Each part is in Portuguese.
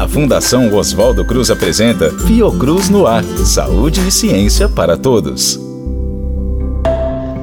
A Fundação Oswaldo Cruz apresenta Fiocruz no Ar Saúde e Ciência para Todos.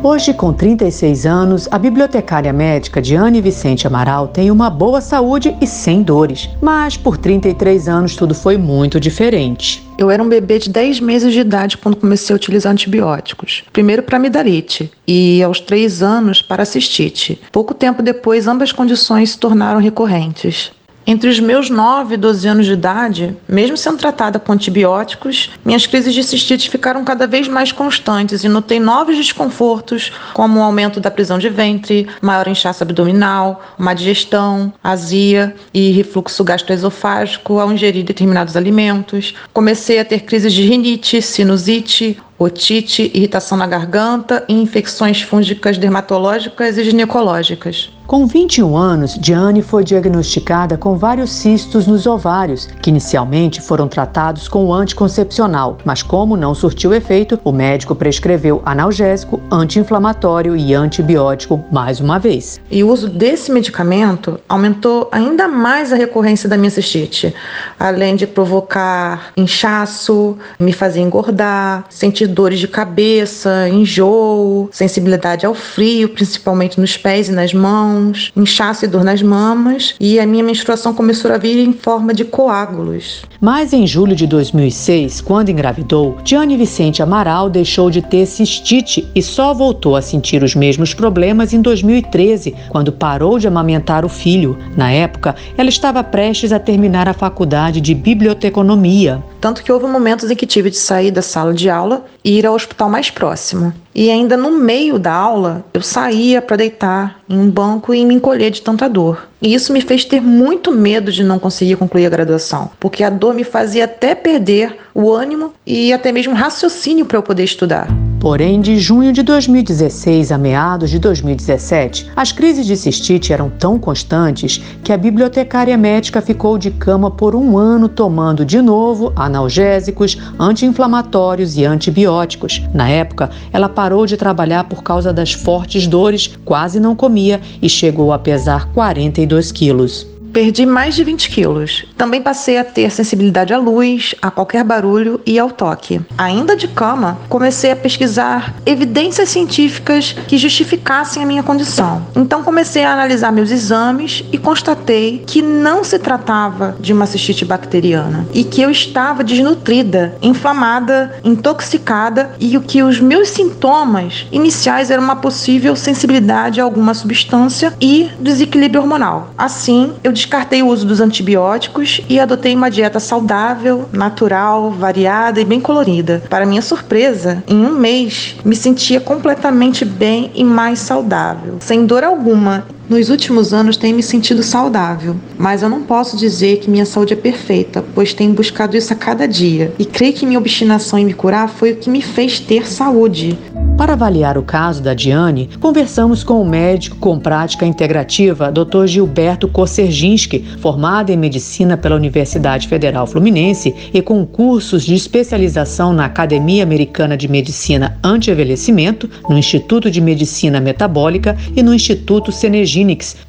Hoje, com 36 anos, a bibliotecária médica Diane Vicente Amaral tem uma boa saúde e sem dores. Mas por 33 anos tudo foi muito diferente. Eu era um bebê de 10 meses de idade quando comecei a utilizar antibióticos. Primeiro para amidalite e aos 3 anos para cistite. Pouco tempo depois, ambas condições se tornaram recorrentes. Entre os meus 9 e 12 anos de idade, mesmo sendo tratada com antibióticos, minhas crises de cistite ficaram cada vez mais constantes e notei novos desconfortos, como o aumento da prisão de ventre, maior inchaço abdominal, má digestão, azia e refluxo gastroesofágico ao ingerir determinados alimentos. Comecei a ter crises de rinite, sinusite, otite, irritação na garganta e infecções fúngicas dermatológicas e ginecológicas. Com 21 anos, Diane foi diagnosticada com vários cistos nos ovários, que inicialmente foram tratados com o anticoncepcional, mas como não surtiu efeito, o médico prescreveu analgésico, anti-inflamatório e antibiótico mais uma vez. E o uso desse medicamento aumentou ainda mais a recorrência da minha cistite, além de provocar inchaço, me fazer engordar, sentir dores de cabeça, enjoo, sensibilidade ao frio, principalmente nos pés e nas mãos, inchaço e dor nas mamas, e a minha menstruação começou a vir em forma de coágulos. Mas em julho de 2006, quando engravidou, Diane Vicente Amaral deixou de ter cistite e só voltou a sentir os mesmos problemas em 2013, quando parou de amamentar o filho. Na época, ela estava prestes a terminar a faculdade de biblioteconomia. Tanto que houve momentos em que tive de sair da sala de aula e ir ao hospital mais próximo. E ainda no meio da aula, eu saía para deitar em um banco e me encolher de tanta dor. E isso me fez ter muito medo de não conseguir concluir a graduação, porque a dor me fazia até perder o ânimo e até mesmo raciocínio para eu poder estudar. Porém, de junho de 2016 a meados de 2017, as crises de cistite eram tão constantes que a bibliotecária médica ficou de cama por um ano tomando de novo analgésicos, anti-inflamatórios e antibióticos. Na época, ela parou de trabalhar por causa das fortes dores, quase não comia e chegou a pesar 42 quilos. Perdi mais de 20 quilos. Também passei a ter sensibilidade à luz, a qualquer barulho e ao toque. Ainda de cama, comecei a pesquisar evidências científicas que justificassem a minha condição. Então comecei a analisar meus exames e constatei que não se tratava de uma cistite bacteriana e que eu estava desnutrida, inflamada, intoxicada e o que os meus sintomas iniciais eram uma possível sensibilidade a alguma substância e desequilíbrio hormonal. Assim, eu descartei o uso dos antibióticos e adotei uma dieta saudável, natural, variada e bem colorida. Para minha surpresa, em um mês me sentia completamente bem e mais saudável, sem dor alguma nos últimos anos tenho me sentido saudável, mas eu não posso dizer que minha saúde é perfeita, pois tenho buscado isso a cada dia. E creio que minha obstinação em me curar foi o que me fez ter saúde. Para avaliar o caso da Diane, conversamos com o médico com prática integrativa, Dr. Gilberto Kosserginski, formado em medicina pela Universidade Federal Fluminense e com cursos de especialização na Academia Americana de Medicina Anti-Envelhecimento, no Instituto de Medicina Metabólica e no Instituto Senergia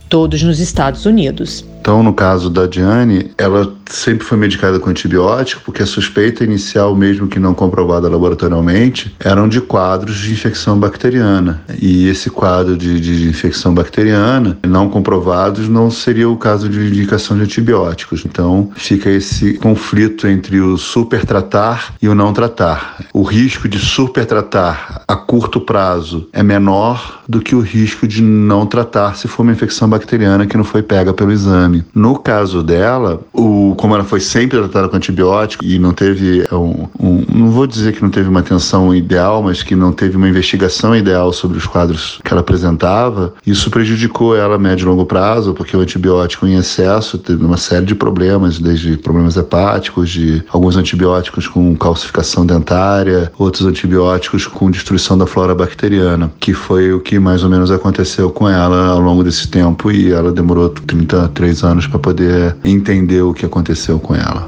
todos nos Estados Unidos. Então, no caso da Diane, ela sempre foi medicada com antibiótico, porque a suspeita inicial, mesmo que não comprovada laboratorialmente, eram de quadros de infecção bacteriana. E esse quadro de, de infecção bacteriana, não comprovados, não seria o caso de indicação de antibióticos. Então, fica esse conflito entre o supertratar e o não tratar. O risco de supertratar a curto prazo é menor do que o risco de não tratar se for uma infecção bacteriana que não foi pega pelo exame. No caso dela, o como ela foi sempre tratada com antibiótico e não teve é, um, um, não vou dizer que não teve uma atenção ideal, mas que não teve uma investigação ideal sobre os quadros que ela apresentava, isso prejudicou ela a médio e longo prazo, porque o antibiótico em excesso teve uma série de problemas, desde problemas hepáticos, de alguns antibióticos com calcificação dentária, outros antibióticos com destruição da flora bacteriana, que foi o que mais ou menos aconteceu com ela ao longo desse tempo e ela demorou 33 anos para poder entender o que aconteceu aconteceu com ela.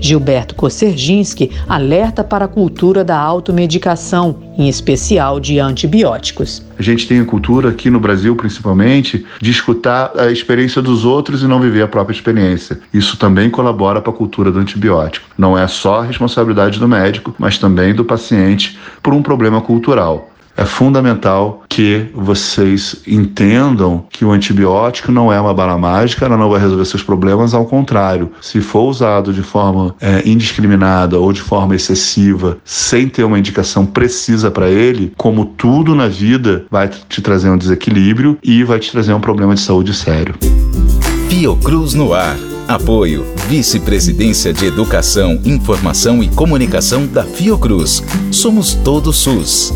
Gilberto Kosserginski alerta para a cultura da automedicação, em especial de antibióticos. A gente tem a cultura aqui no Brasil, principalmente, de escutar a experiência dos outros e não viver a própria experiência. Isso também colabora para a cultura do antibiótico. Não é só a responsabilidade do médico, mas também do paciente por um problema cultural é fundamental que vocês entendam que o antibiótico não é uma bala mágica, ela não vai resolver seus problemas, ao contrário, se for usado de forma é, indiscriminada ou de forma excessiva, sem ter uma indicação precisa para ele, como tudo na vida, vai te trazer um desequilíbrio e vai te trazer um problema de saúde sério. Fiocruz no ar. Apoio Vice-Presidência de Educação, Informação e Comunicação da Fiocruz. Somos todo SUS.